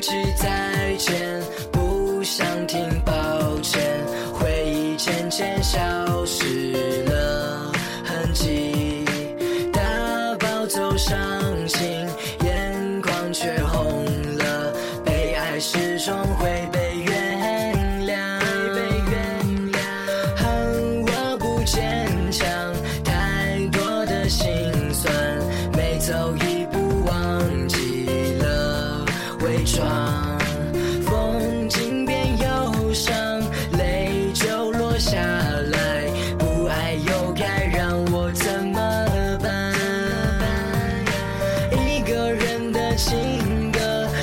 及再见，情歌，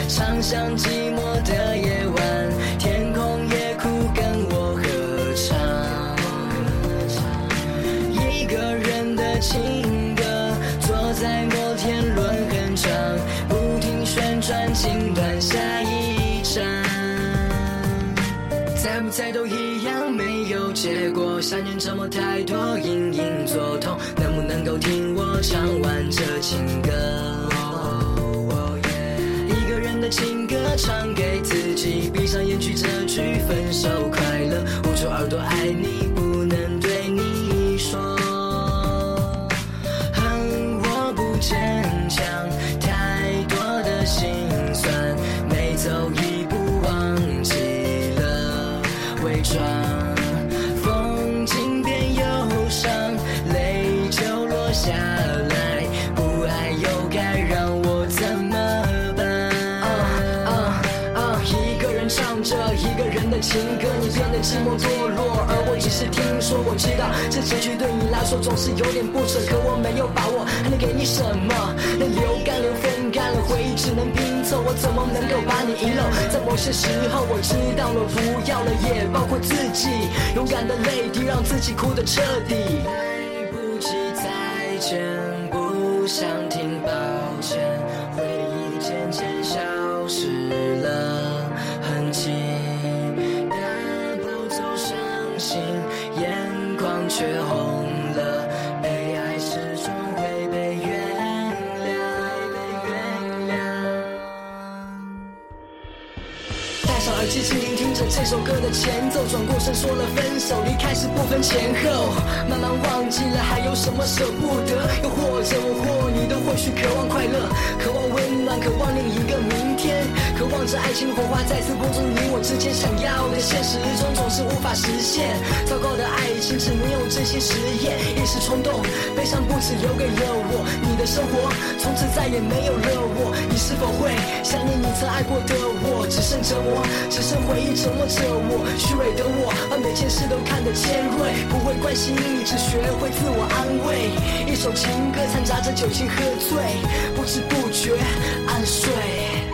唱响寂寞的夜晚，天空也哭跟我合唱。一个人的情歌，坐在摩天轮很长，不停旋转，请断下一站。在不在都一样，没有结果。想念折磨太多，隐隐作痛。能不能够听我唱完这情歌？爱你。情歌，你变得寂寞堕落，而我只是听说。我知道这结局对你来说总是有点不舍，可我没有把握，还能给你什么？那流干了，风干了，回忆只能拼凑，我怎么能够把你遗漏？在某些时候，我知道了，不要了，也包括自己，勇敢的泪滴让自己哭得彻底。来不及再见，不想听血红耳机，静聆听着这首歌的前奏，转过身说了分手，离开时不分前后，慢慢忘记了还有什么舍不得，又或者我或你都或许渴望快乐，渴望温暖，渴望另一个明天，渴望着爱情的火花再次播种你我之间想要的，现实中总是无法实现。糟糕的爱情只能用真心实验，一时冲动，悲伤不止留给了我，你的生活从此再也没有了我，你是否会想念你曾爱过的我？只剩折磨，只剩回忆折磨着我，虚伪的我把每件事都看得尖锐，不会关心你，只学会自我安慰。一首情歌掺杂着酒精喝醉，不知不觉安睡。